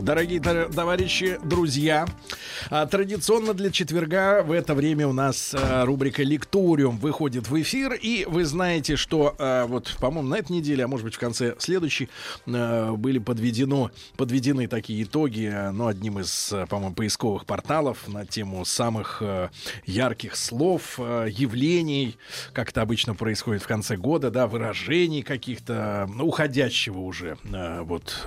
Дорогие товарищи, друзья, а, традиционно для четверга в это время у нас а, рубрика «Лекториум» выходит в эфир. И вы знаете, что а, вот, по-моему, на этой неделе, а может быть в конце следующей, были подведено, подведены такие итоги, ну, одним из, по-моему, поисковых порталов на тему самых ярких слов, явлений, как это обычно происходит в конце года, да, выражений каких-то уходящего уже вот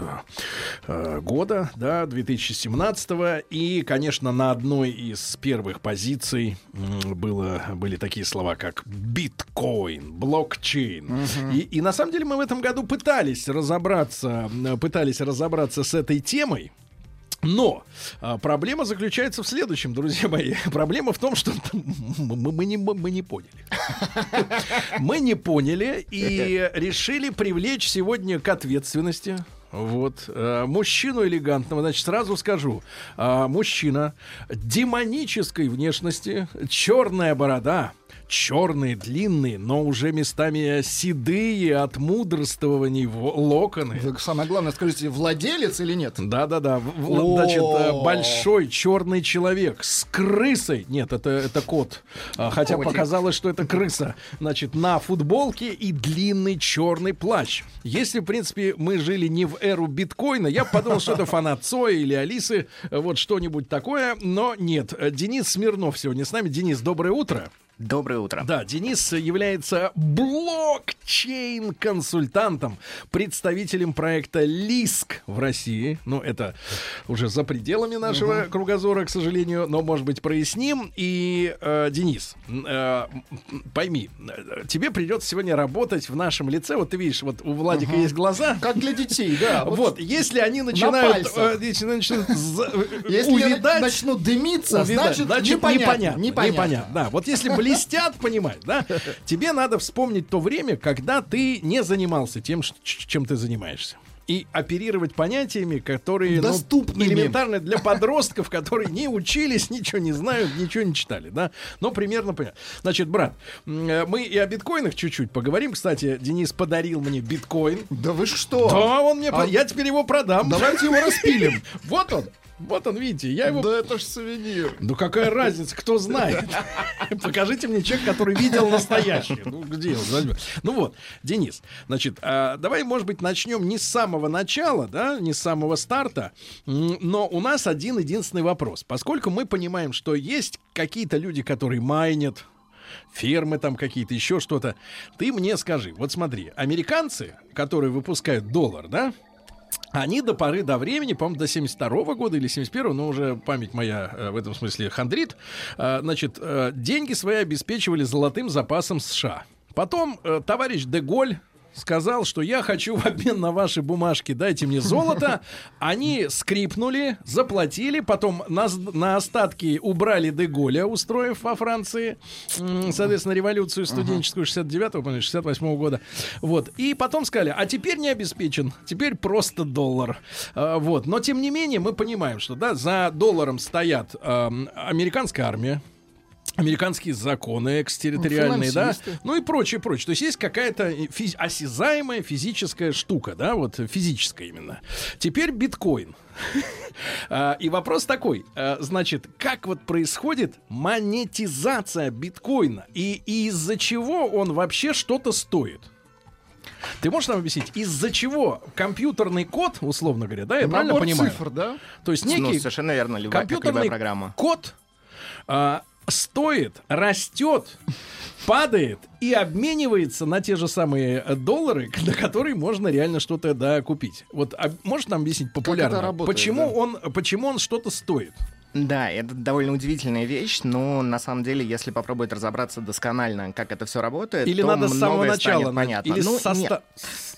года, да, 2017 и, конечно, на одной из первых позиций было, были такие слова, как биткоин, блокчейн. Угу. И, и на самом деле мы в этом году пытались разобраться, пытались разобраться с этой темой. Но а, проблема заключается в следующем, друзья мои. Проблема в том, что мы, мы, не, мы не поняли. Мы не поняли и решили привлечь сегодня к ответственности вот. Э, мужчину элегантного, значит, сразу скажу. Э, мужчина демонической внешности, черная борода, черные, длинные, но уже местами седые от мудрствований локоны. Самое главное, скажите, владелец или нет? Да-да-да. Значит, э, большой черный человек с крысой. Нет, это, это кот. А, хотя Котик. показалось, что это крыса. Значит, на футболке и длинный черный плащ. Если, в принципе, мы жили не в эру биткоина, я подумал, что это фанат Цоя или Алисы, вот что-нибудь такое, но нет. Денис Смирнов сегодня с нами. Денис, доброе утро. Доброе утро. Да, Денис является блокчейн-консультантом, представителем проекта ЛИСК в России. Ну, это уже за пределами нашего угу. кругозора, к сожалению, но, может быть, проясним. И, э, Денис, э, пойми, тебе придется сегодня работать в нашем лице. Вот ты видишь, вот у Владика угу. есть глаза. Как для детей, да. Вот, вот если они начинают... Э, если начнут если начнут дымиться, значит, значит непонятно. Непонятно. Да, вот если блестят, понимаешь, да? Тебе надо вспомнить то время, когда ты не занимался тем, чем ты занимаешься и оперировать понятиями, которые доступны ну, элементарны для подростков, которые не учились, ничего не знают, ничего не читали, да? Но примерно понятно. Значит, брат, мы и о биткоинах чуть-чуть поговорим. Кстати, Денис подарил мне биткоин. Да вы что? Да, он мне, а... я теперь его продам. Давайте его распилим. Вот он. Вот он, видите, я его... Да это ж сувенир. Ну какая разница, кто знает. Покажите мне человек, который видел настоящий. Ну где он? Ну вот, Денис, значит, а, давай, может быть, начнем не с самого начала, да, не с самого старта, но у нас один единственный вопрос. Поскольку мы понимаем, что есть какие-то люди, которые майнят, фермы там какие-то, еще что-то. Ты мне скажи, вот смотри, американцы, которые выпускают доллар, да, они до поры до времени, по-моему, до 72 -го года или 71 но уже память моя э, в этом смысле хандрит, э, значит, э, деньги свои обеспечивали золотым запасом США. Потом товарищ Деголь сказал, что я хочу в обмен на ваши бумажки, дайте мне золото. Они скрипнули, заплатили, потом на, на остатки убрали Деголя, устроив во Франции, соответственно, революцию студенческую 69-го, 68 года. Вот. И потом сказали, а теперь не обеспечен, теперь просто доллар. А, вот. Но, тем не менее, мы понимаем, что да, за долларом стоят э, американская армия, американские законы экстерриториальные, да, ну и прочее, прочее. То есть есть какая-то физ- осязаемая физическая штука, да, вот физическая именно. Теперь биткоин. А, и вопрос такой, а, значит, как вот происходит монетизация биткоина и, и из-за чего он вообще что-то стоит? Ты можешь нам объяснить, из-за чего компьютерный код, условно говоря, да, я Набор правильно понимаю? цифр, да? То есть некий ну, совершенно верно, любая, компьютерный любая программа. код а, стоит, растет, падает и обменивается на те же самые доллары, на которые можно реально что-то да, купить. Вот а, можешь нам объяснить популярно, работает, почему, да? он, почему он что-то стоит? Да, это довольно удивительная вещь, но на самом деле, если попробовать разобраться досконально, как это все работает, или то надо с самого начала, понятно. Или ну, со нет.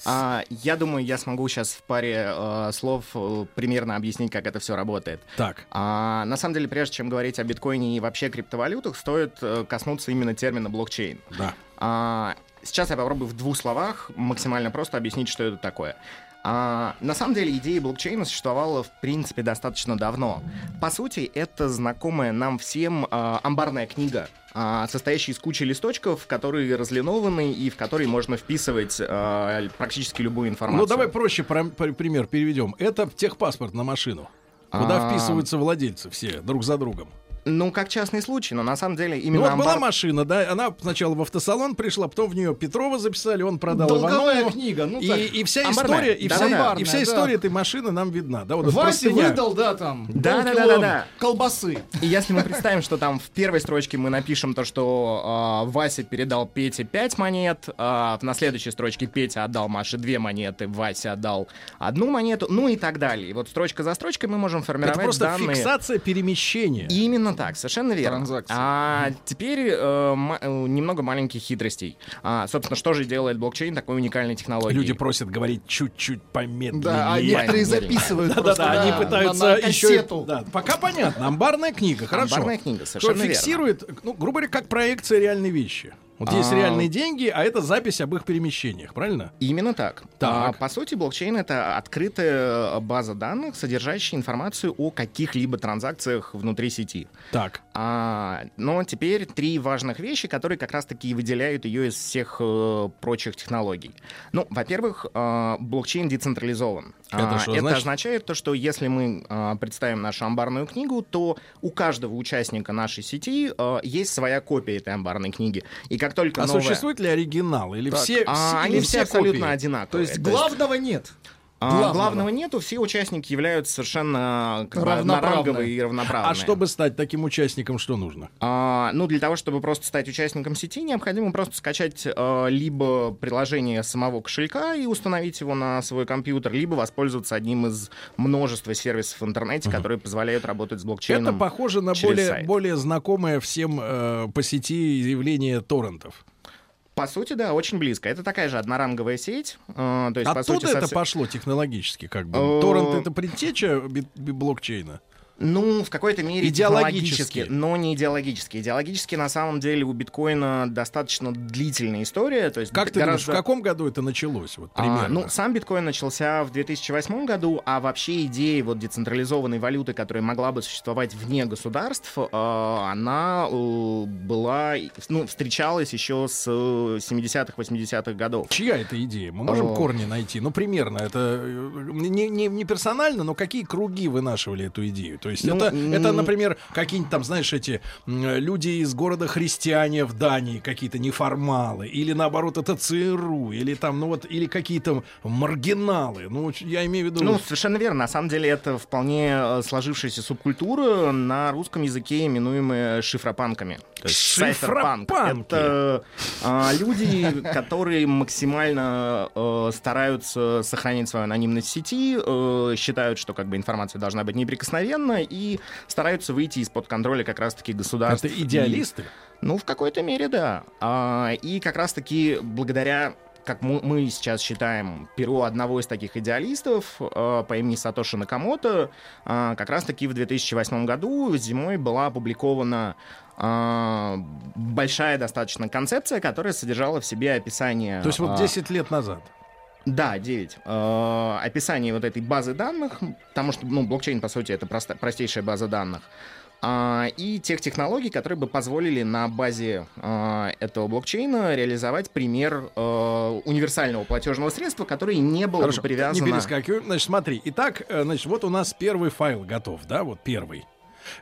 А, я думаю, я смогу сейчас в паре э, слов э, примерно объяснить, как это все работает. Так. А, на самом деле, прежде чем говорить о биткоине и вообще криптовалютах, стоит э, коснуться именно термина блокчейн. Да. А, сейчас я попробую в двух словах максимально просто объяснить, что это такое. А, на самом деле идея блокчейна существовала в принципе достаточно давно. По сути, это знакомая нам всем а, амбарная книга, а, состоящая из кучи листочков, которые разлинованы и в которые можно вписывать а, практически любую информацию. Ну давай проще про, про, пример переведем. Это техпаспорт на машину. Куда а... вписываются владельцы все друг за другом. Ну, как частный случай, но на самом деле именно... Ну, вот амбар... была машина, да, она сначала в автосалон пришла, потом в нее Петрова записали, он продал Долговая Иванову. книга, ну и, так. И вся амбарная. история, и, да, вся, да, и вся да. история этой машины нам видна. Да, вот Вася выдал, да, там, да, да, да, да, да. колбасы. И если мы представим, что там в первой строчке мы напишем то, что э, Вася передал Пете 5 монет, э, на следующей строчке Петя отдал Маше 2 монеты, Вася отдал одну монету, ну и так далее. И вот строчка за строчкой мы можем формировать Это просто данные. фиксация перемещения. Именно так, совершенно верно транзакций. А теперь э, э, немного маленьких хитростей. А, собственно, что же делает блокчейн такой уникальной технологией? Люди просят говорить чуть-чуть помедленнее. Да, а некоторые записывают. Да-да-да, они пытаются еще... Да, пока понятно. Амбарная книга, хорошо. Амбарная книга, совершенно верно. фиксирует, ну, грубо говоря, как проекция реальной вещи. Вот есть а. реальные деньги, а это запись об их перемещениях, правильно? Именно так. так. А, по сути, блокчейн это открытая база данных, содержащая информацию о каких-либо транзакциях внутри сети. Так. А, но теперь три важных вещи, которые как раз-таки выделяют ее из всех э, прочих технологий. Ну, во-первых, э, блокчейн децентрализован. Это, что, это означает то, что если мы э, представим нашу амбарную книгу, то у каждого участника нашей сети э, есть своя копия этой амбарной книги. И как только а новая... существует ли оригинал? Или так, все, а, все, они все, все абсолютно одинаковые. То есть главного нет. А, главного. главного нету, все участники являются совершенно одноранговые и равноправные. А чтобы стать таким участником, что нужно? А, ну, для того, чтобы просто стать участником сети, необходимо просто скачать а, либо приложение самого кошелька и установить его на свой компьютер, либо воспользоваться одним из множества сервисов в интернете, uh-huh. которые позволяют работать с блокчейном. Это похоже на более, более знакомое всем э, по сети явление торрентов. По сути, да, очень близко. Это такая же одноранговая сеть. Э, то есть, Оттуда по сути, это совсем... пошло технологически, как бы. Э, Торрент — это предтеча блокчейна? Ну, в какой-то мере идеологически, но не идеологически. Идеологически, на самом деле, у биткоина достаточно длительная история. То есть как ты гораздо... думаешь, в каком году это началось? Вот, примерно? А, ну, сам биткоин начался в 2008 году, а вообще идея вот децентрализованной валюты, которая могла бы существовать вне государств, э, она э, была, ну, встречалась еще с 70-х, 80-х годов. Чья это идея? Мы можем О... корни найти? Ну, примерно. Это э, не, не, не персонально, но какие круги вынашивали эту идею? То есть ну, это, это, например, какие-нибудь там, знаешь, эти люди из города христиане в Дании, какие-то неформалы, или наоборот это ЦРУ, или там, ну вот, или какие-то маргиналы. Ну, я имею в виду... Ну, совершенно верно. На самом деле это вполне э, сложившаяся субкультура на русском языке, именуемая шифропанками. То есть Шифропанк. Это а, люди, которые максимально а, стараются сохранить свою анонимность в сети, а, считают, что как бы информация должна быть неприкосновенна, и стараются выйти из-под контроля как раз-таки государства. Это идеалисты? И, ну, в какой-то мере, да. А, и как раз-таки благодаря как мы сейчас считаем, перо одного из таких идеалистов э, по имени Сатоши Накамото, э, как раз-таки в 2008 году зимой была опубликована э, большая достаточно концепция, которая содержала в себе описание... То есть вот 10 лет назад? Да, 9. Э, описание вот этой базы данных, потому что, ну, блокчейн, по сути, это прост, простейшая база данных, и тех технологий, которые бы позволили на базе э, этого блокчейна реализовать пример э, универсального платежного средства, который не был Хорошо, привязан... Не перескакиваем. Значит, смотри. Итак, э, значит, вот у нас первый файл готов, да, вот первый.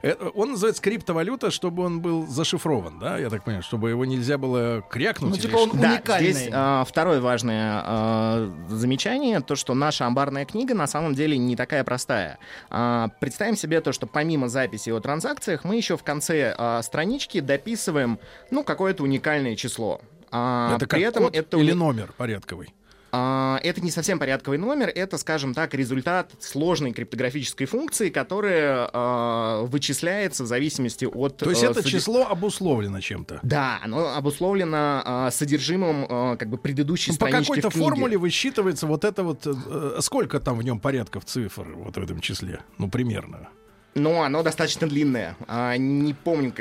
Это, он называется криптовалюта, чтобы он был зашифрован, да, я так понимаю, чтобы его нельзя было крякнуть. Ну, типа он да, уникальный. Здесь а, второе важное а, замечание, то, что наша амбарная книга на самом деле не такая простая. А, представим себе то, что помимо записи о транзакциях, мы еще в конце а, странички дописываем, ну, какое-то уникальное число. А, это при этом это или номер порядковый? А, это не совсем порядковый номер, это, скажем так, результат сложной криптографической функции, которая э, вычисляется в зависимости от... То есть э, это суди... число обусловлено чем-то? Да, оно обусловлено э, содержимым э, как бы предыдущей ну, странички По какой-то формуле высчитывается вот это вот... Э, сколько там в нем порядков цифр вот в этом числе? Ну, примерно. Ну, оно достаточно длинное. А, не помню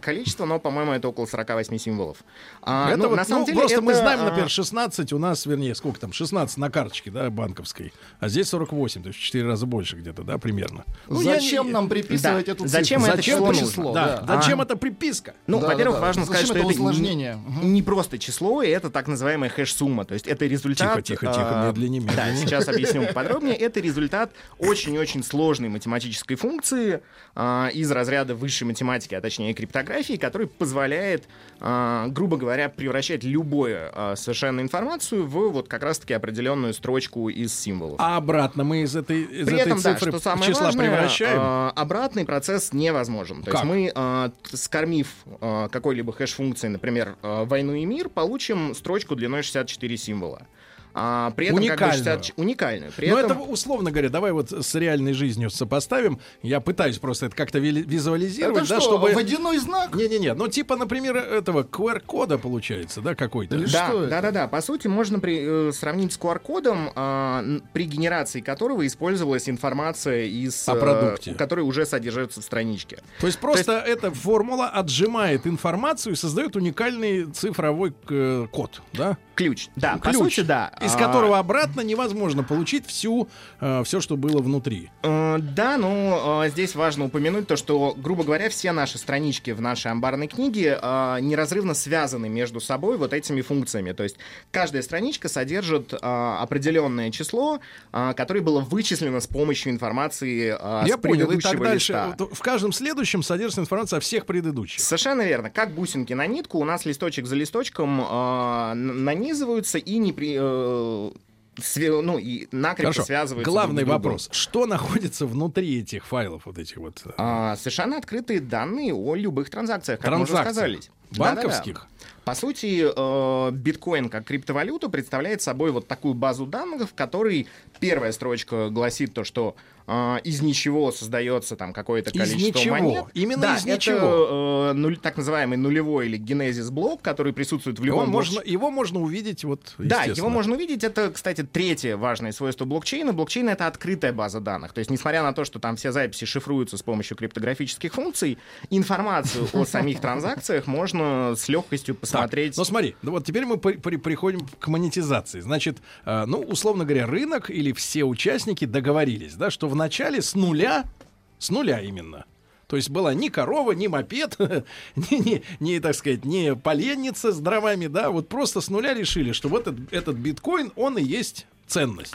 количество, но, по-моему, это около 48 символов. А, это ну, вот, на самом ну, деле, просто это, мы знаем, например, 16 у нас, вернее, сколько там, 16 на карточке, да, банковской, а здесь 48, то есть в 4 раза больше где-то, да, примерно. Ну, зачем я... нам приписывать да. эту цифру? Зачем, зачем это число, число Да. Да. Зачем а. это приписка? Ну, да, во-первых, да, да. важно зачем сказать, что это усложнение? Не, не просто число, это так называемая хэш-сумма, то есть это результат... Тихо, тихо, тихо, медленнее, медленнее. Да, сейчас объясню подробнее. Это результат очень-очень сложной математической функции, а, из разряда высшей математики, а точнее криптографии, который позволяет, а, грубо говоря, превращать любую а, совершенно информацию в вот как раз-таки определенную строчку из символов. А обратно мы из этой, из При этой этом, цифры да, что самое числа важное, превращаем? обратный процесс невозможен. То как? есть мы, скормив какой-либо хэш-функции, например, «войну и мир», получим строчку длиной 64 символа. А, при этом уникальную. Как бы 60... уникальную. При Но этом... это, условно говоря, давай вот с реальной жизнью сопоставим. Я пытаюсь просто это как-то визуализировать. Это да, что, чтобы... водяной знак? Не-не-не, ну типа, например, этого QR-кода получается, да, какой-то? Да, да, да, да. По сути, можно при, э, сравнить с QR-кодом, э, при генерации которого использовалась информация из... О продукте. Э, которая уже содержится в страничке. То есть просто То есть... эта формула отжимает информацию и создает уникальный цифровой э, код, да? Ключ, да, Ключ, по сути, да. Из а... которого обратно невозможно получить всю, э, все, что было внутри. Э, да, но э, здесь важно упомянуть то, что, грубо говоря, все наши странички в нашей амбарной книге неразрывно связаны между собой вот этими функциями. То есть каждая страничка содержит определенное число, которое было вычислено с помощью информации Я с понял, и так дальше. Листа. В каждом следующем содержится информация о всех предыдущих. Совершенно верно. Как бусинки на нитку, у нас листочек за листочком на нанизываются и не при, э, ну, и накрепко Хорошо. связываются. Главный друг вопрос. Что находится внутри этих файлов, вот этих вот? А, совершенно открытые данные о любых транзакциях, как мы уже сказали. Банковских? Да-да-да. По сути, э, биткоин как криптовалюта представляет собой вот такую базу данных, в которой первая строчка гласит то, что э, из ничего создается там какое-то количество ничего. монет. Именно да, из ничего. Это э, нуль, так называемый нулевой или генезис блок, который присутствует в любом его можно, его можно увидеть вот. Да, его можно увидеть. Это, кстати, третье важное свойство блокчейна. Блокчейн это открытая база данных. То есть, несмотря на то, что там все записи шифруются с помощью криптографических функций, информацию о самих транзакциях можно с легкостью посмотреть посмотреть. Ну смотри, ну вот теперь мы при, при, приходим к монетизации. Значит, э, ну, условно говоря, рынок или все участники договорились, да, что в начале с нуля, с нуля именно, то есть была ни корова, ни мопед, ни, ни, ни, так сказать, ни поленница с дровами, да, вот просто с нуля решили, что вот этот, этот биткоин, он и есть ценность.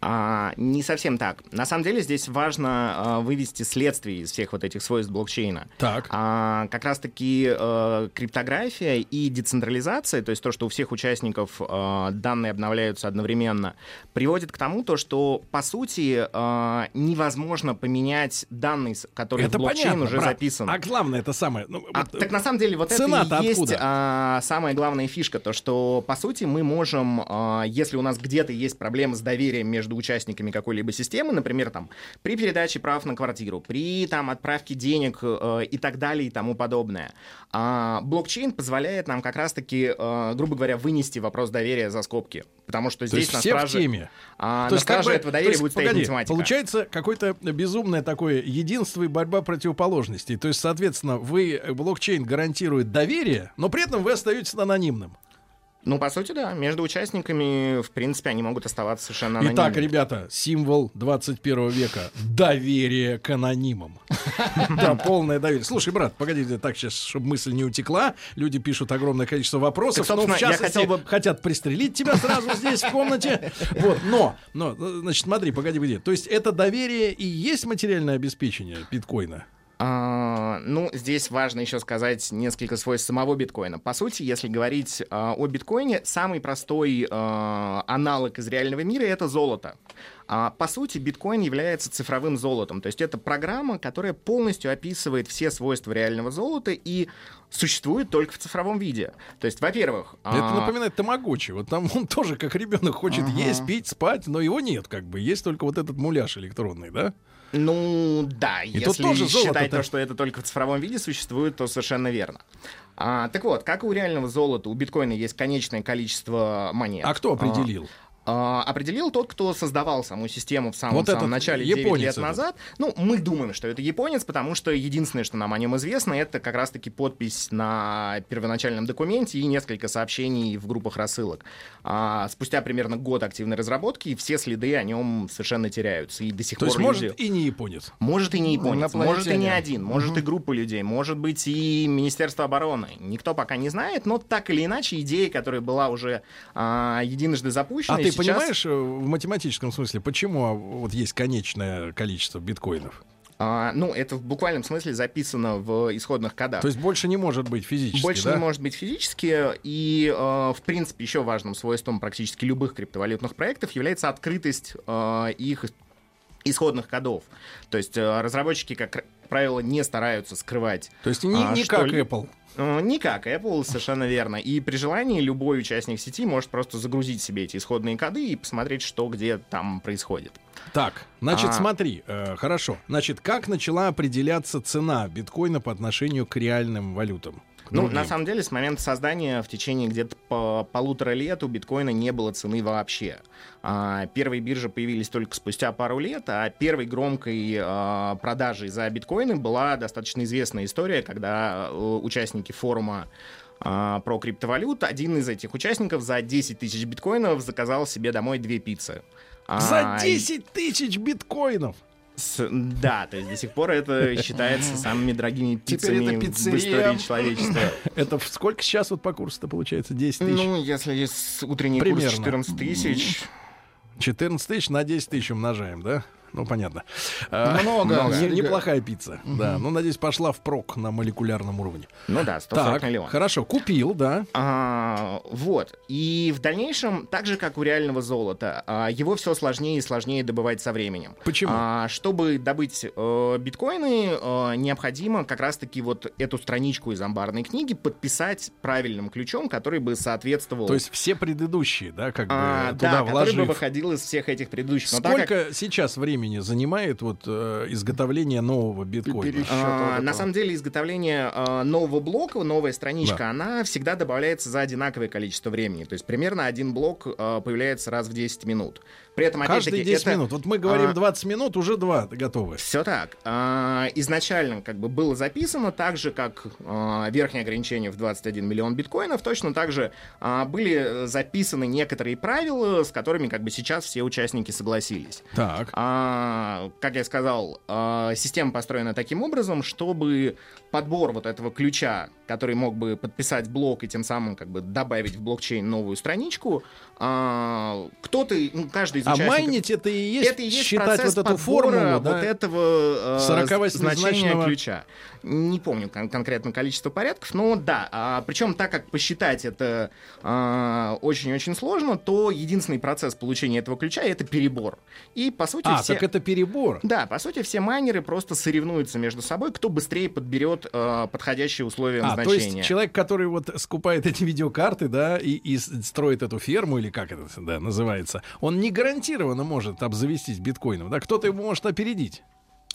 А, не совсем так. На самом деле здесь важно а, вывести следствие из всех вот этих свойств блокчейна. Так. А, как раз-таки а, криптография и децентрализация, то есть то, что у всех участников а, данные обновляются одновременно, приводит к тому, то, что по сути а, невозможно поменять данные, которые это в блокчейн понятно, уже брат. записаны. А главное это самое. Ну, а, вот, так на самом деле вот это и есть а, самая главная фишка, то что по сути мы можем, а, если у нас где-то есть проблемы с доверием между между участниками какой-либо системы, например, там, при передаче прав на квартиру, при там, отправке денег э, и так далее и тому подобное. А блокчейн позволяет нам как раз-таки, э, грубо говоря, вынести вопрос доверия за скобки. Потому что здесь есть на страже... в теме. А, то на страже как бы, этого доверия есть, будет стоять математика. Получается какое-то безумное такое единство и борьба противоположностей. То есть, соответственно, вы блокчейн гарантирует доверие, но при этом вы остаетесь анонимным. Ну, по сути, да. Между участниками, в принципе, они могут оставаться совершенно анонимными. Итак, ребята, символ 21 века. Доверие к анонимам. Да, полное доверие. Слушай, брат, погоди, так сейчас, чтобы мысль не утекла. Люди пишут огромное количество вопросов. Но, в частности, хотят пристрелить тебя сразу здесь, в комнате. Вот, но, но, значит, смотри, погоди, погоди. То есть это доверие и есть материальное обеспечение биткоина? А, ну, здесь важно еще сказать несколько свойств самого биткоина. По сути, если говорить а, о биткоине, самый простой а, аналог из реального мира — это золото. А, по сути, биткоин является цифровым золотом. То есть это программа, которая полностью описывает все свойства реального золота и существует только в цифровом виде. То есть, во-первых... Это а... напоминает Тамагочи. Вот там он тоже, как ребенок, хочет ага. есть, пить, спать, но его нет, как бы. Есть только вот этот муляж электронный, да? Ну, да, и если тоже считать то, что это только в цифровом виде существует, то совершенно верно. А, так вот, как и у реального золота, у биткоина есть конечное количество монет. А кто определил? А, определил тот, кто создавал саму систему в самом, вот самом начале, 9 лет этот. назад. Ну, мы думаем, что это японец, потому что единственное, что нам о нем известно, это как раз-таки подпись на первоначальном документе и несколько сообщений в группах рассылок. А, спустя примерно год активной разработки все следы о нем совершенно теряются. И до сих То пор есть люди... может и не японец? Может и не японец, может и не один, может угу. и группа людей, может быть и Министерство обороны. Никто пока не знает, но так или иначе идея, которая была уже а, единожды запущена... А ты сейчас... понимаешь э, в математическом смысле, почему а, вот есть конечное количество биткоинов? А, ну, это в буквальном смысле записано в исходных кодах. То есть больше не может быть физически, Больше да? не может быть физически. И, э, в принципе, еще важным свойством практически любых криптовалютных проектов является открытость э, их исходных кодов. То есть э, разработчики, как правило, не стараются скрывать. То есть не, а, не как Apple. Э, не как Apple, совершенно верно. И при желании любой участник сети может просто загрузить себе эти исходные коды и посмотреть, что где там происходит. Так, значит, а... смотри, э, хорошо. Значит, как начала определяться цена биткоина по отношению к реальным валютам? Ну, на самом деле, с момента создания в течение где-то по полутора лет у биткоина не было цены вообще. А, первые биржи появились только спустя пару лет, а первой громкой а, продажей за биткоины была достаточно известная история, когда а, участники форума а, про криптовалют, один из этих участников за 10 тысяч биткоинов заказал себе домой две пиццы. За 10 тысяч биткоинов! С, да, то есть до сих пор это считается самыми дорогими пиццами в истории человечества. Это сколько сейчас вот по курсу-то получается? 10 тысяч? Ну, если с утренний Примерно. курс 14 тысяч... 14 тысяч на 10 тысяч умножаем, да? Ну, понятно. А, много. Много. Не, неплохая пицца. Угу. Да. Ну, надеюсь, пошла впрок на молекулярном уровне. Ну да, 140 так, миллионов. Хорошо, купил, да. А, вот. И в дальнейшем, так же, как у реального золота, а, его все сложнее и сложнее добывать со временем. Почему? А, чтобы добыть э, биткоины, э, необходимо как раз-таки вот эту страничку из амбарной книги подписать правильным ключом, который бы соответствовал... То есть все предыдущие, да, как бы а, туда да, вложив. который бы выходил из всех этих предыдущих. Но Сколько как... сейчас времени времени занимает вот э, изготовление нового биткоина? А, на самом деле изготовление э, нового блока, новая страничка, да. она всегда добавляется за одинаковое количество времени. То есть примерно один блок э, появляется раз в 10 минут. При этом, Каждые 10 это, минут. Вот мы говорим а, 20 минут, уже два готовы. Все так. А, изначально как бы было записано так же, как а, верхнее ограничение в 21 миллион биткоинов, точно так же а, были записаны некоторые правила, с которыми как бы сейчас все участники согласились. Так. А, как я сказал, а, система построена таким образом, чтобы подбор вот этого ключа, который мог бы подписать блок и тем самым как бы добавить в блокчейн новую страничку, а, кто-то, ну, каждый из а участников... А майнить это и есть, это и есть считать вот эту формулу, да? вот этого значения ключа. Не помню кон- конкретно количество порядков, но да. А, причем так как посчитать это а, очень-очень сложно, то единственный процесс получения этого ключа это перебор. И по сути а, все... так это перебор. Да, по сути все майнеры просто соревнуются между собой, кто быстрее подберет а, подходящие условия а, назначения. То есть человек, который вот скупает эти видеокарты, да, и, и строит эту ферму или как это да, называется, он не гарантированно может обзавестись биткоином, да, кто-то его может опередить.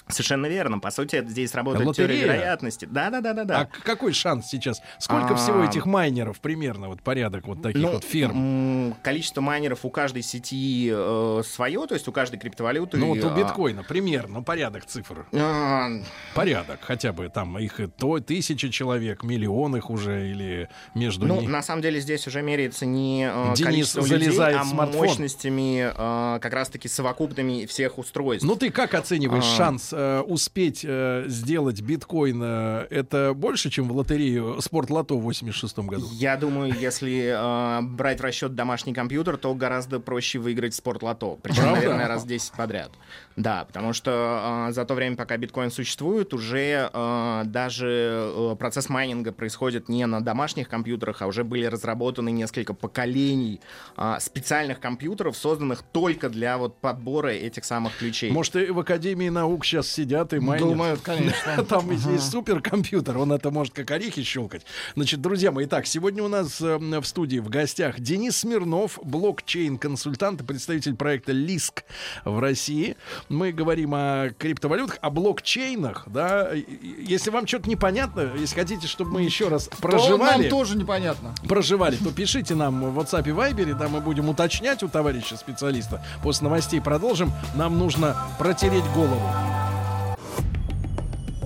Совершенно верно. По сути, здесь работает Лотерея. теория вероятности. Да, да, да, да, да. А какой шанс сейчас? Сколько а... всего этих майнеров примерно вот порядок вот таких ну, вот ферм? Количество майнеров у каждой сети э, свое, то есть у каждой криптовалюты. Ну вот у а, биткоина примерно ну, порядок цифр. А... Порядок, хотя бы там их то тысячи человек, миллион их уже или между ну, ними. на самом деле здесь уже меряется не э, Денис количеством людей, а мощностями э, как раз-таки совокупными всех устройств. Ну ты как оцениваешь а... шанс э, успеть э, сделать биткоин, э, это больше, чем в лотерею Спортлото в 86 году? Я думаю, если э, брать в расчет домашний компьютер, то гораздо проще выиграть Спортлото. Причем, Правда? наверное, раз 10 подряд. Да, потому что э, за то время, пока биткоин существует, уже э, даже процесс майнинга происходит не на домашних компьютерах, а уже были разработаны несколько поколений э, специальных компьютеров, созданных только для вот подбора этих самых ключей. Может, и в Академии наук сейчас сейчас сидят и майнят. Думают, конечно. Там есть суперкомпьютер, он это может как орехи щелкать. Значит, друзья мои, так, сегодня у нас э, в студии в гостях Денис Смирнов, блокчейн-консультант и представитель проекта ЛИСК в России. Мы говорим о криптовалютах, о блокчейнах, да. Если вам что-то непонятно, если хотите, чтобы мы еще раз проживали... нам тоже непонятно. Проживали, то пишите нам в WhatsApp и Viber, да, мы будем уточнять у товарища специалиста. После новостей продолжим. Нам нужно протереть голову.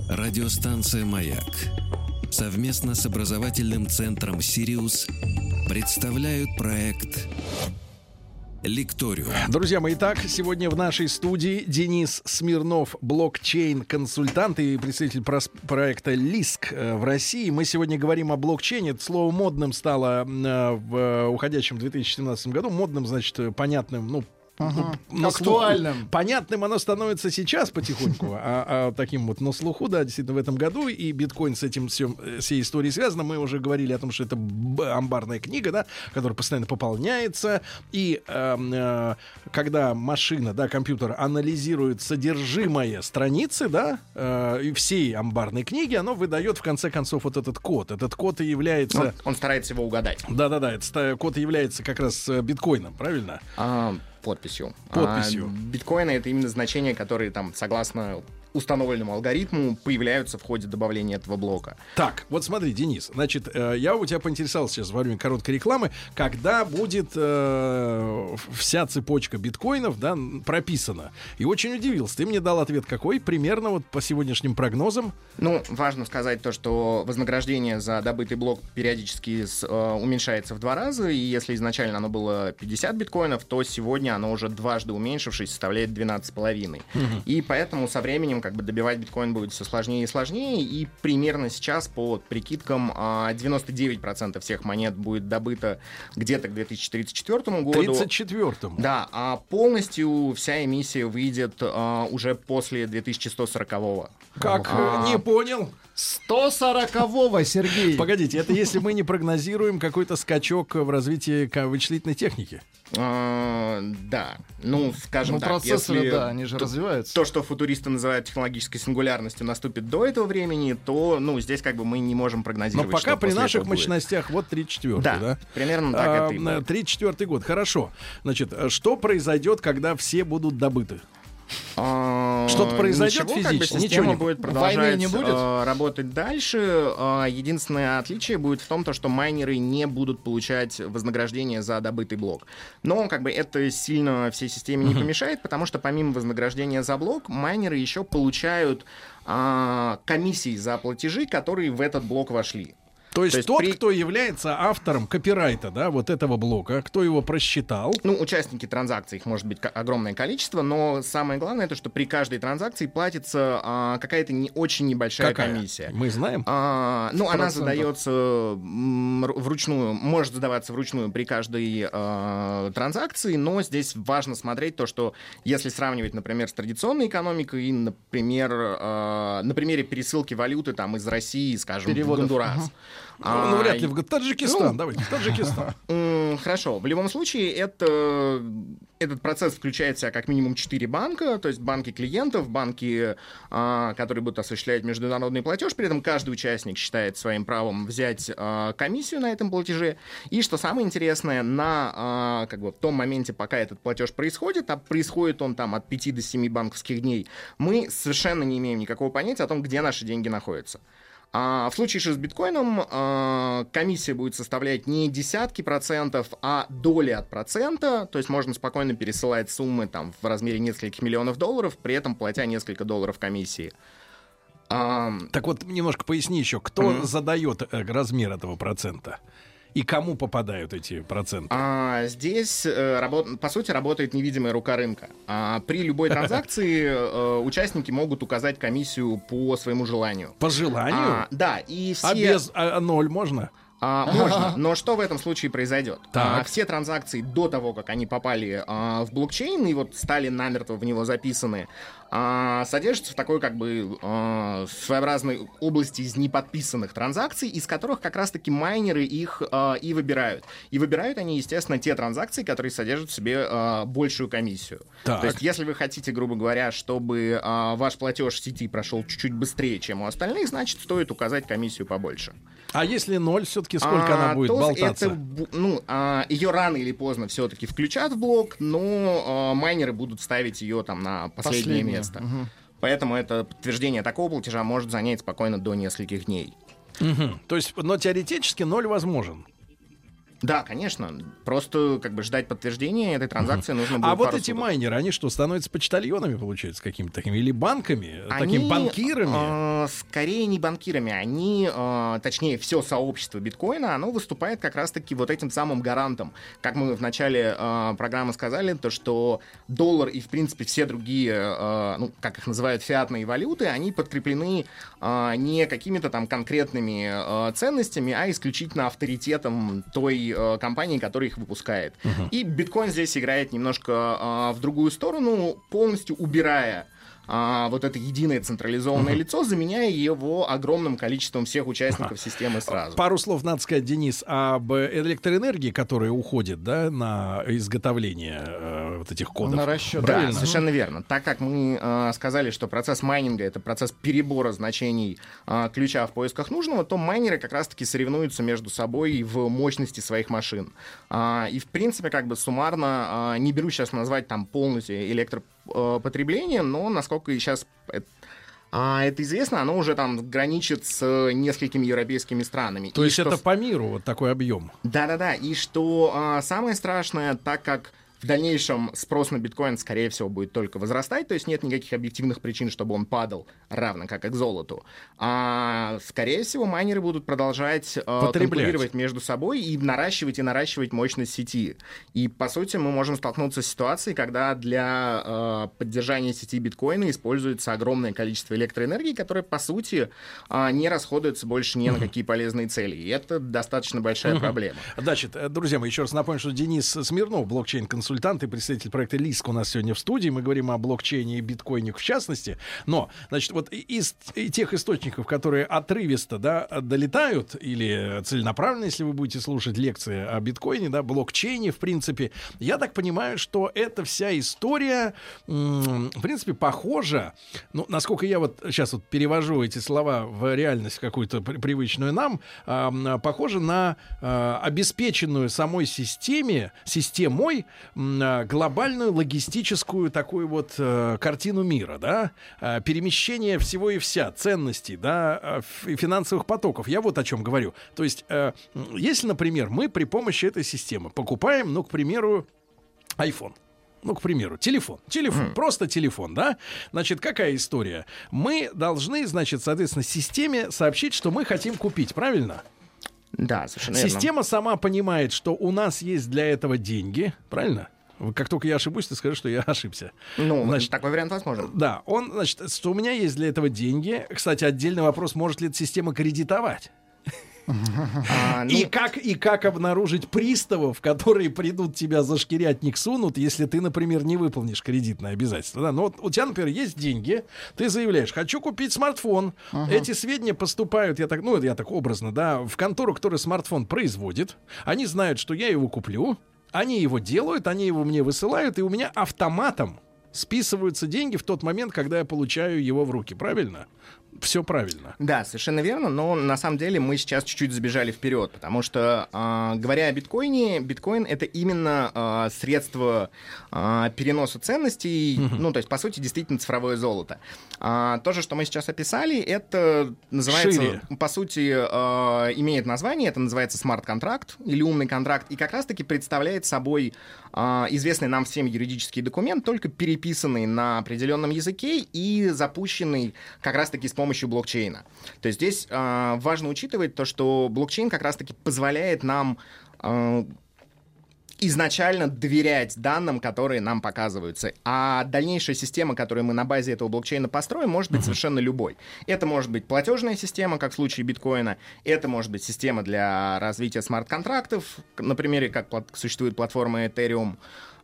Радиостанция «Маяк» совместно с образовательным центром «Сириус» представляют проект Лекториум. Друзья мои, итак, сегодня в нашей студии Денис Смирнов, блокчейн-консультант и представитель проекта ЛИСК э, в России. Мы сегодня говорим о блокчейне. Это слово модным стало э, в уходящем 2017 году. Модным, значит, понятным, ну, Ага. На Актуальным. Слух, понятным оно становится сейчас потихоньку, а, а таким вот на слуху, да, действительно, в этом году, и биткоин с этим всем, э, всей историей связано. Мы уже говорили о том, что это амбарная книга, да, которая постоянно пополняется, и э, э, когда машина, да, компьютер анализирует содержимое страницы, да, э, и всей амбарной книги, оно выдает в конце концов вот этот код. Этот код и является... Он, он старается его угадать. Да-да-да, этот код является как раз э, биткоином, правильно? А, подписью. Подписью. А биткоины это именно значения, которые там согласно установленному алгоритму появляются в ходе добавления этого блока. Так, вот смотри, Денис, значит, э, я у тебя поинтересовался сейчас во время короткой рекламы, когда будет э, вся цепочка биткоинов, да, прописана. И очень удивился. Ты мне дал ответ какой? Примерно вот по сегодняшним прогнозам. Ну, важно сказать то, что вознаграждение за добытый блок периодически с, э, уменьшается в два раза, и если изначально оно было 50 биткоинов, то сегодня оно уже дважды уменьшившись составляет 12,5. Угу. И поэтому со временем как бы добивать биткоин будет все сложнее и сложнее, и примерно сейчас по прикидкам 99% а, всех монет будет добыто где-то к 2034 году. 34 Да, а полностью вся эмиссия выйдет а, уже после 2140 -го. Как? А, не понял. 140-го, Сергей. Погодите, это если мы не прогнозируем какой-то скачок в развитии вычислительной техники? А, да. Ну, скажем ну, так, процессоры, если да, они же развиваются. То, что футуристы называют технологической сингулярностью, наступит до этого времени, то, ну, здесь как бы мы не можем прогнозировать. Но пока при наших мощностях вот 34 да, да? примерно так а, это и будет. 34 год, хорошо. Значит, что произойдет, когда все будут добыты? А, Что-то произойдет ничего, физически? Как бы Ничего не будет продолжать не будет? Э, работать дальше. Э, единственное отличие будет в том, то, что майнеры не будут получать вознаграждение за добытый блок. Но как бы это сильно всей системе не помешает, потому что помимо вознаграждения за блок, майнеры еще получают комиссии за платежи, которые в этот блок вошли. То есть, То есть тот, при... кто является автором копирайта, да, вот этого блока, кто его просчитал? Ну, участники транзакции, их может быть огромное количество, но самое главное, то, что при каждой транзакции платится а, какая-то не очень небольшая Какая? комиссия. Мы знаем? А, ну, она задается вручную, может задаваться вручную при каждой а, транзакции, но здесь важно смотреть то, что если сравнивать, например, с традиционной экономикой, и, например, а, на примере пересылки валюты там из России, скажем, Переводов. в Гондурас. Угу. А, ну, вряд ли в Таджикистан. Ну, Давайте, в Таджикистан. Хорошо. В любом случае, это, этот процесс включает в себя как минимум 4 банка, то есть банки клиентов, банки, а, которые будут осуществлять международный платеж. При этом каждый участник считает своим правом взять а, комиссию на этом платеже. И что самое интересное, на как бы, в том моменте, пока этот платеж происходит, а происходит он там от 5 до 7 банковских дней, мы совершенно не имеем никакого понятия о том, где наши деньги находятся. А в случае же с биткоином а, комиссия будет составлять не десятки процентов, а доли от процента. То есть можно спокойно пересылать суммы там, в размере нескольких миллионов долларов, при этом платя несколько долларов комиссии. А... Так вот, немножко поясни еще, кто mm-hmm. задает э, размер этого процента? И кому попадают эти проценты? А, здесь, э, работ... по сути, работает невидимая рука рынка. А, при любой транзакции э, участники могут указать комиссию по своему желанию. По желанию? А, да, и а все... А без а, ноль можно? А, можно, но что в этом случае произойдет? А, все транзакции до того, как они попали а, в блокчейн и вот стали намертво в него записаны, а, содержится в такой как бы а, своеобразной области из неподписанных транзакций, из которых как раз-таки майнеры их а, и выбирают. И выбирают они, естественно, те транзакции, которые содержат в себе а, большую комиссию. Так. То есть, если вы хотите, грубо говоря, чтобы а, ваш платеж в сети прошел чуть-чуть быстрее, чем у остальных, значит, стоит указать комиссию побольше. А если ноль, все-таки сколько а, она будет болтаться? Это, ну, а, ее рано или поздно все-таки включат в блок, но а, майнеры будут ставить ее там на последнее Последнее. место. Угу. Поэтому это подтверждение такого платежа может занять спокойно до нескольких дней. Угу. То есть, но теоретически ноль возможен. Да, конечно. Просто как бы ждать подтверждения этой транзакции угу. нужно было. А вот эти судов. майнеры, они что, становятся почтальонами, получается, какими-то такими или банками, они, такими банкирами? Э, скорее не банкирами, они, э, точнее, все сообщество биткоина, оно выступает как раз-таки вот этим самым гарантом. Как мы в начале э, программы сказали, то что доллар и в принципе все другие, э, ну как их называют, фиатные валюты, они подкреплены э, не какими-то там конкретными э, ценностями, а исключительно авторитетом той э, компании, которая их выпускает. Uh-huh. И биткоин здесь играет немножко э, в другую сторону, полностью убирая а, вот это единое централизованное угу. лицо, заменяя его огромным количеством всех участников системы сразу. Пару слов надо сказать, Денис, об электроэнергии, которая уходит да, на изготовление э, вот этих кодов. На расчет. Да, совершенно верно. Так как мы э, сказали, что процесс майнинга — это процесс перебора значений э, ключа в поисках нужного, то майнеры как раз-таки соревнуются между собой в мощности своих машин. Э, и, в принципе, как бы суммарно, э, не беру сейчас назвать там полностью электро потребления, но насколько сейчас а это известно, оно уже там граничит с несколькими европейскими странами. То и есть что... это по миру вот такой объем? Да-да-да. И что а, самое страшное, так как в дальнейшем спрос на биткоин, скорее всего, будет только возрастать, то есть нет никаких объективных причин, чтобы он падал, равно как и к золоту. А, скорее всего, майнеры будут продолжать э, конкурировать между собой и наращивать и наращивать мощность сети. И, по сути, мы можем столкнуться с ситуацией, когда для э, поддержания сети биткоина используется огромное количество электроэнергии, которое, по сути, э, не расходуется больше ни на какие полезные цели. И это достаточно большая проблема. Значит, э, друзья мои, еще раз напомню, что Денис Смирнов, блокчейн-консультант, консультант и представитель проекта Лиск у нас сегодня в студии. Мы говорим о блокчейне и биткоине в частности. Но, значит, вот из тех источников, которые отрывисто, да, долетают или целенаправленно, если вы будете слушать лекции о биткоине, да, блокчейне, в принципе, я так понимаю, что эта вся история, в принципе, похожа, ну, насколько я вот сейчас вот перевожу эти слова в реальность какую-то привычную нам, похожа на а, обеспеченную самой системе, системой глобальную логистическую такую вот э, картину мира, да, э, перемещение всего и вся, ценностей, да, э, финансовых потоков. Я вот о чем говорю. То есть, э, если, например, мы при помощи этой системы покупаем, ну, к примеру, iPhone, ну, к примеру, телефон. Телефон, mm. просто телефон, да? Значит, какая история? Мы должны, значит, соответственно, системе сообщить, что мы хотим купить, правильно? Да, совершенно Система верно. сама понимает, что у нас есть для этого деньги, правильно? Как только я ошибусь, ты скажешь, что я ошибся. Ну, значит, такой вариант возможен. Да, он, значит, что у меня есть для этого деньги. Кстати, отдельный вопрос, может ли эта система кредитовать? А, ну... и, как, и как обнаружить приставов, которые придут тебя за шкирятник сунут, если ты, например, не выполнишь кредитное обязательство. Да? Но вот у тебя, например, есть деньги, ты заявляешь, хочу купить смартфон. Ага. Эти сведения поступают, я так, ну, я так образно, да, в контору, которая смартфон производит. Они знают, что я его куплю. Они его делают, они его мне высылают, и у меня автоматом списываются деньги в тот момент, когда я получаю его в руки. Правильно? Все правильно. Да, совершенно верно, но на самом деле мы сейчас чуть-чуть забежали вперед, потому что, э, говоря о биткоине, биткоин это именно э, средство э, переноса ценностей, угу. ну, то есть, по сути, действительно цифровое золото. А, то же, что мы сейчас описали, это называется, Шире. по сути, э, имеет название, это называется смарт-контракт или умный контракт, и как раз-таки представляет собой э, известный нам всем юридический документ, только переписанный на определенном языке и запущенный как раз-таки с помощью блокчейна. То есть здесь э, важно учитывать то, что блокчейн как раз-таки позволяет нам э, изначально доверять данным, которые нам показываются. А дальнейшая система, которую мы на базе этого блокчейна построим, может быть uh-huh. совершенно любой. Это может быть платежная система, как в случае биткоина. Это может быть система для развития смарт-контрактов, на примере, как существует платформа Ethereum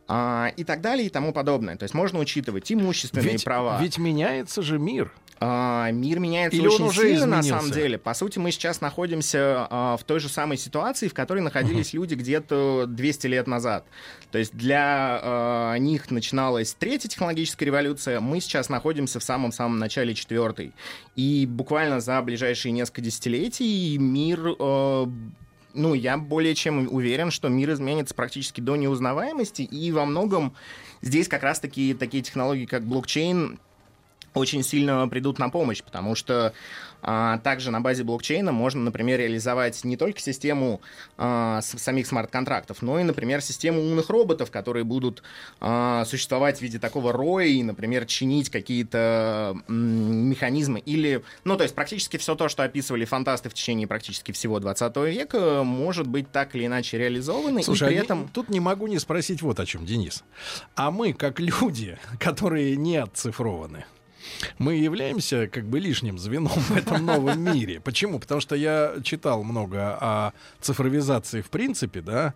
а, и так далее и тому подобное. То есть можно учитывать имущественные ведь, права. Ведь меняется же мир. А, мир меняется Или очень сильно, изменился? на самом деле. По сути, мы сейчас находимся а, в той же самой ситуации, в которой находились uh-huh. люди где-то 200 лет назад. То есть для а, них начиналась третья технологическая революция, мы сейчас находимся в самом-самом начале четвертой. И буквально за ближайшие несколько десятилетий мир а, ну, я более чем уверен, что мир изменится практически до неузнаваемости, и во многом здесь как раз-таки такие технологии, как блокчейн, очень сильно придут на помощь, потому что а, также на базе блокчейна можно, например, реализовать не только систему а, самих смарт-контрактов, но и, например, систему умных роботов, которые будут а, существовать в виде такого роя и, например, чинить какие-то механизмы. Или, ну, то есть практически все то, что описывали фантасты в течение практически всего 20 века, может быть так или иначе реализовано. Слушай, и при а этом... тут не могу не спросить вот о чем, Денис. А мы, как люди, которые не отцифрованы, мы являемся как бы лишним звеном в этом новом мире. Почему? Потому что я читал много о цифровизации в принципе, да,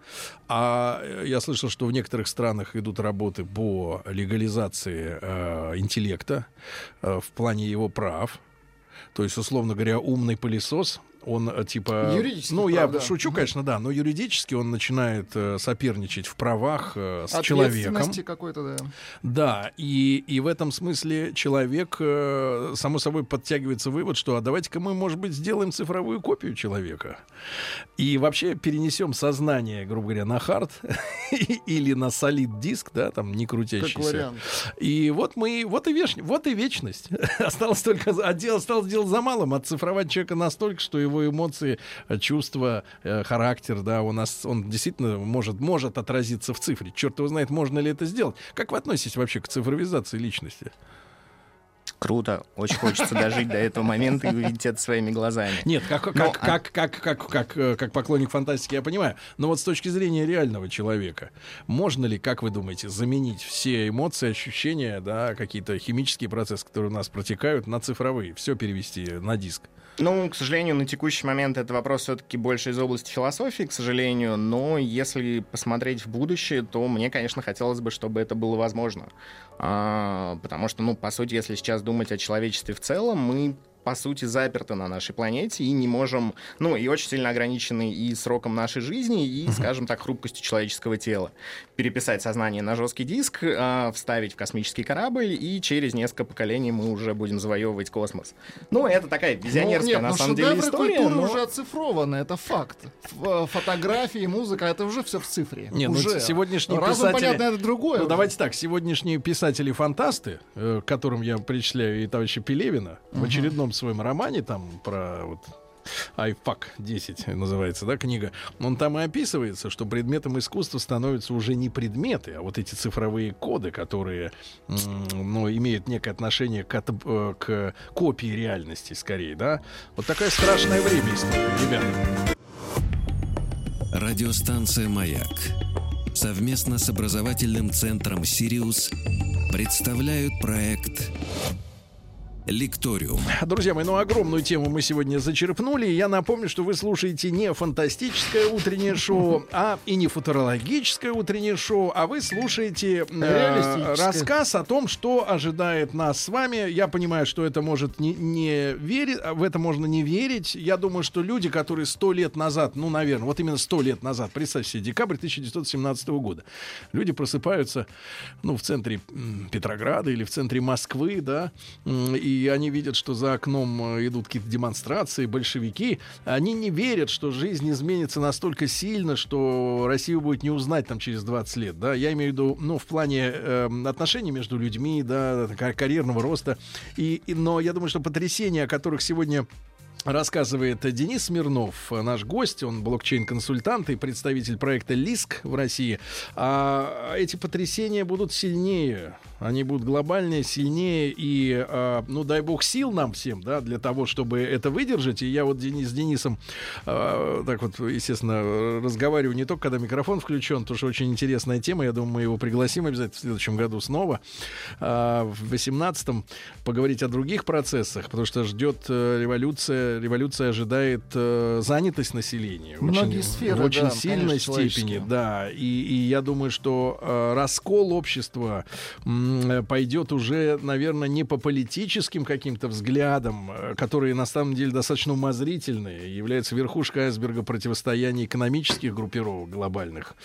а я слышал, что в некоторых странах идут работы по легализации э, интеллекта э, в плане его прав. То есть, условно говоря, умный пылесос он э, типа... Юридически, Ну, я правда. шучу, конечно, да, но юридически он начинает э, соперничать в правах э, с человеком. какой-то, да. Да, и, и в этом смысле человек, э, само собой, подтягивается вывод, что а давайте-ка мы, может быть, сделаем цифровую копию человека. И вообще перенесем сознание, грубо говоря, на хард или на солид диск, да, там, не крутящийся. И вот мы, вот и, веч, вот и вечность. осталось только, осталось делать за малым, отцифровать человека настолько, что его его эмоции, э, чувства, э, характер, да, у нас он действительно может, может отразиться в цифре. Черт его знает, можно ли это сделать. Как вы относитесь вообще к цифровизации личности? Круто. Очень хочется дожить до этого момента и увидеть это своими глазами. Нет, как, как, ну, как, как, как, как, э, как поклонник фантастики я понимаю. Но вот с точки зрения реального человека, можно ли, как вы думаете, заменить все эмоции, ощущения, да, какие-то химические процессы, которые у нас протекают, на цифровые, все перевести на диск? Ну, к сожалению, на текущий момент это вопрос все-таки больше из области философии, к сожалению, но если посмотреть в будущее, то мне, конечно, хотелось бы, чтобы это было возможно. А, потому что, ну, по сути, если сейчас думать о человечестве в целом, мы по сути, заперты на нашей планете и не можем, ну, и очень сильно ограничены и сроком нашей жизни, и, скажем так, хрупкостью человеческого тела. Переписать сознание на жесткий диск, э, вставить в космический корабль, и через несколько поколений мы уже будем завоевывать космос. Ну, это такая визионерская, ну, нет, на ну, самом деле, история. но... уже оцифрованы, это факт. Э, фотографии, музыка, это уже все в цифре. Нет, ну, уже. ну, сегодняшние Разум, писатели... понятно, это другое. Ну, давайте так, сегодняшние писатели-фантасты, э, к которым я причисляю и товарища Пелевина, uh-huh. в очередном своем романе там про вот Айфак 10 называется, да, книга. Он там и описывается, что предметом искусства становятся уже не предметы, а вот эти цифровые коды, которые, ну, имеют некое отношение к, э, к копии реальности, скорее, да. Вот такое страшное время история, ребята. Радиостанция «Маяк» совместно с образовательным центром «Сириус» представляют проект Лекториум. Друзья мои, ну огромную тему мы сегодня зачерпнули. Я напомню, что вы слушаете не фантастическое утреннее шоу, а и не футурологическое утреннее шоу, а вы слушаете э, рассказ о том, что ожидает нас с вами. Я понимаю, что это может не, не верить, в это можно не верить. Я думаю, что люди, которые сто лет назад, ну, наверное, вот именно сто лет назад, представьте себе, декабрь 1917 года, люди просыпаются, ну, в центре Петрограда или в центре Москвы, да, и и они видят, что за окном э, идут какие-то демонстрации, большевики, они не верят, что жизнь изменится настолько сильно, что Россию будет не узнать там через 20 лет, да, я имею в виду, ну, в плане э, отношений между людьми, да, карьерного роста, и, и, но я думаю, что потрясения, о которых сегодня рассказывает Денис Смирнов, наш гость, он блокчейн-консультант и представитель проекта ЛИСК в России. А эти потрясения будут сильнее Они будут глобальнее, сильнее и, э, ну, дай бог, сил нам всем, да, для того, чтобы это выдержать. И я вот Денис, с Денисом э, так вот, естественно, разговариваю не только, когда микрофон включен, потому что очень интересная тема. Я думаю, мы его пригласим обязательно в следующем году снова. Э, в 18-м поговорить о других процессах, потому что ждет э, революция. Революция ожидает э, занятость населения. Многие очень, сферы, В очень да, сильной конечно, степени, да. И, и я думаю, что э, раскол общества пойдет уже, наверное, не по политическим каким-то взглядам, э, которые на самом деле достаточно умозрительные, являются верхушкой айсберга противостояния экономических группировок глобальных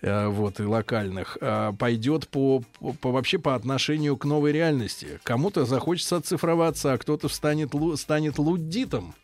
э, вот, и локальных, э, пойдет по, по, вообще по отношению к новой реальности. Кому-то захочется оцифроваться, а кто-то станет, станет луддитом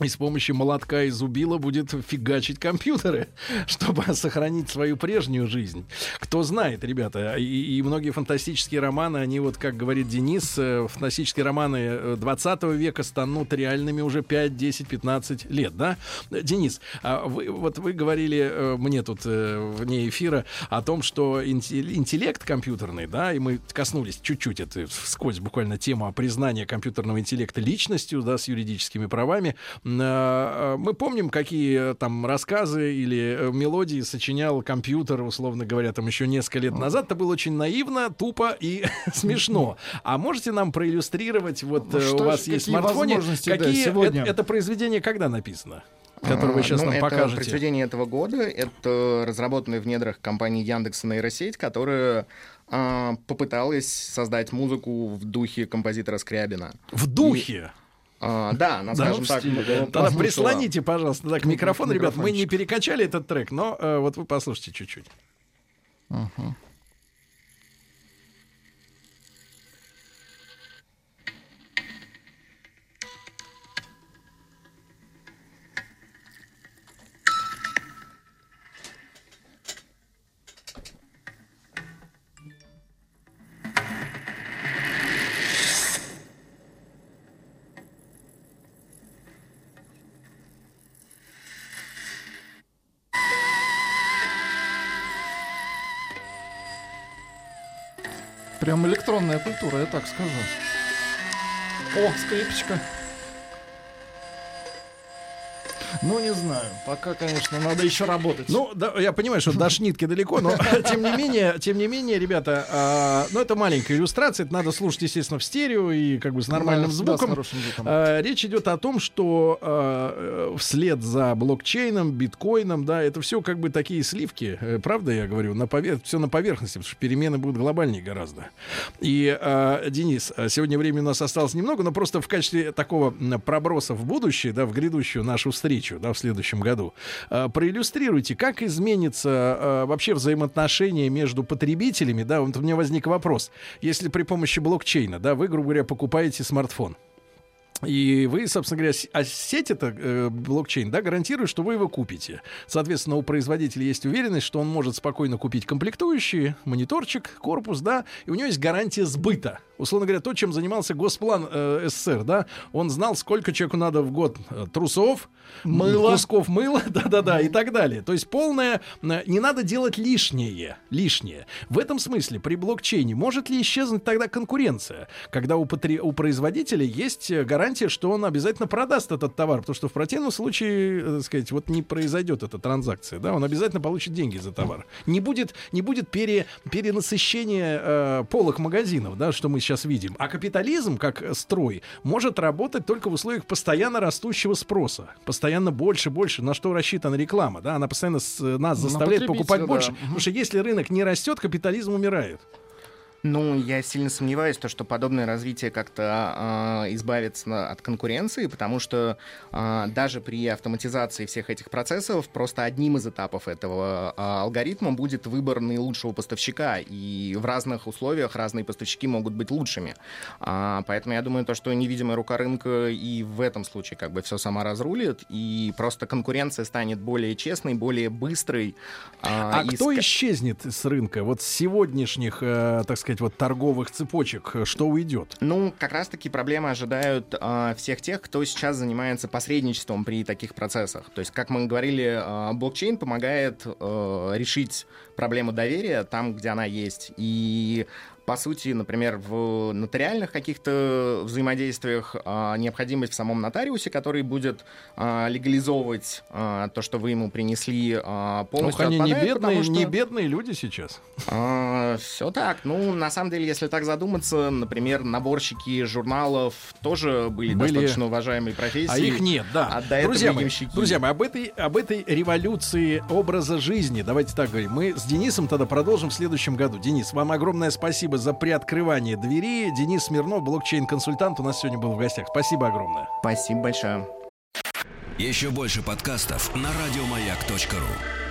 и с помощью молотка и зубила будет фигачить компьютеры, чтобы сохранить свою прежнюю жизнь. Кто знает, ребята, и, и многие фантастические романы, они вот, как говорит Денис, э, фантастические романы 20 э, века станут реальными уже 5, 10, 15 лет, да? Денис, а вы, вот вы говорили э, мне тут вне эфира о том, что интеллект компьютерный, да, и мы коснулись чуть-чуть это вскользь буквально тему признания компьютерного интеллекта личностью, да, с юридическими правами, мы помним, какие там рассказы или э, мелодии сочинял компьютер, условно говоря, там еще несколько лет назад. Это было очень наивно, тупо и смешно. А можете нам проиллюстрировать, вот ну, у вас есть смартфоне, какие да, сегодня? это, это произведение когда написано? который вы сейчас а, ну, нам это покажете. произведение этого года. Это разработанная в недрах компании Яндекс нейросеть, которая а, попыталась создать музыку в духе композитора Скрябина. В духе? И... А, да, она, скажем да, так, Тогда прислоните, пожалуйста, так микрофон, ребят. Мы не перекачали этот трек, но э, вот вы послушайте чуть-чуть. Uh-huh. Прям электронная культура, я так скажу. О, скрипочка. Ну, не знаю. Пока, конечно, надо еще работать. Ну, да, я понимаю, что до шнитки далеко, но тем не менее, тем не менее, ребята, а, ну, это маленькая иллюстрация, это надо слушать, естественно, в стерео и как бы с нормальным да, звуком. Да, с звуком. А, речь идет о том, что а, вслед за блокчейном, биткоином, да, это все как бы такие сливки, э, правда я говорю, на повер... все на поверхности, потому что перемены будут глобальнее гораздо. И, а, Денис, сегодня времени у нас осталось немного, но просто в качестве такого проброса в будущее, да, в грядущую нашу встречу, встречу да, в следующем году. А, проиллюстрируйте, как изменится а, вообще взаимоотношения между потребителями. Да, вот у меня возник вопрос. Если при помощи блокчейна, да, вы, грубо говоря, покупаете смартфон, и вы, собственно говоря, а сеть это э, блокчейн, да, гарантирует, что вы его купите. Соответственно, у производителя есть уверенность, что он может спокойно купить комплектующие, мониторчик, корпус, да, и у него есть гарантия сбыта условно говоря, то, чем занимался Госплан э, СССР, да, он знал, сколько человеку надо в год э, трусов, мыла, кусков мыла, да-да-да, и так далее. То есть полное, э, не надо делать лишнее, лишнее. В этом смысле при блокчейне может ли исчезнуть тогда конкуренция, когда у, потри, у производителя есть э, гарантия, что он обязательно продаст этот товар, потому что в противном случае, так сказать, вот не произойдет эта транзакция, да, он обязательно получит деньги за товар. Не будет, не будет пере, перенасыщения э, полых магазинов, да, что мы сейчас видим. А капитализм, как строй, может работать только в условиях постоянно растущего спроса. Постоянно больше, больше. На что рассчитана реклама? Да? Она постоянно с, нас заставляет покупать да. больше. Потому что если рынок не растет, капитализм умирает. Ну, я сильно сомневаюсь, то, что подобное развитие как-то э, избавится от конкуренции, потому что э, даже при автоматизации всех этих процессов просто одним из этапов этого э, алгоритма будет выбор наилучшего поставщика, и в разных условиях разные поставщики могут быть лучшими. А, поэтому я думаю, то, что невидимая рука рынка и в этом случае как бы все сама разрулит, и просто конкуренция станет более честной, более быстрой. А, а и кто исчезнет с рынка? Вот с сегодняшних, э, так сказать, сказать, вот торговых цепочек, э, что уйдет? Ну, как раз-таки проблемы ожидают э, всех тех, кто сейчас занимается посредничеством при таких процессах. То есть, как мы говорили, э, блокчейн помогает э, решить проблему доверия там, где она есть. И по сути, например, в нотариальных каких-то взаимодействиях а, необходимость в самом нотариусе, который будет а, легализовывать а, то, что вы ему принесли, а, полностью ну, они отпадает, не бедные, что... не бедные люди сейчас. А, все так. Ну, на самом деле, если так задуматься, например, наборщики журналов тоже были, были... достаточно уважаемые профессии. А их нет, да. А до друзья, мои, друзья мои, об этой, об этой революции образа жизни, давайте так говорим, мы с Денисом тогда продолжим в следующем году. Денис, вам огромное спасибо за приоткрывание двери. Денис Смирнов, блокчейн-консультант, у нас сегодня был в гостях. Спасибо огромное. Спасибо большое. Еще больше подкастов на радиомаяк.ру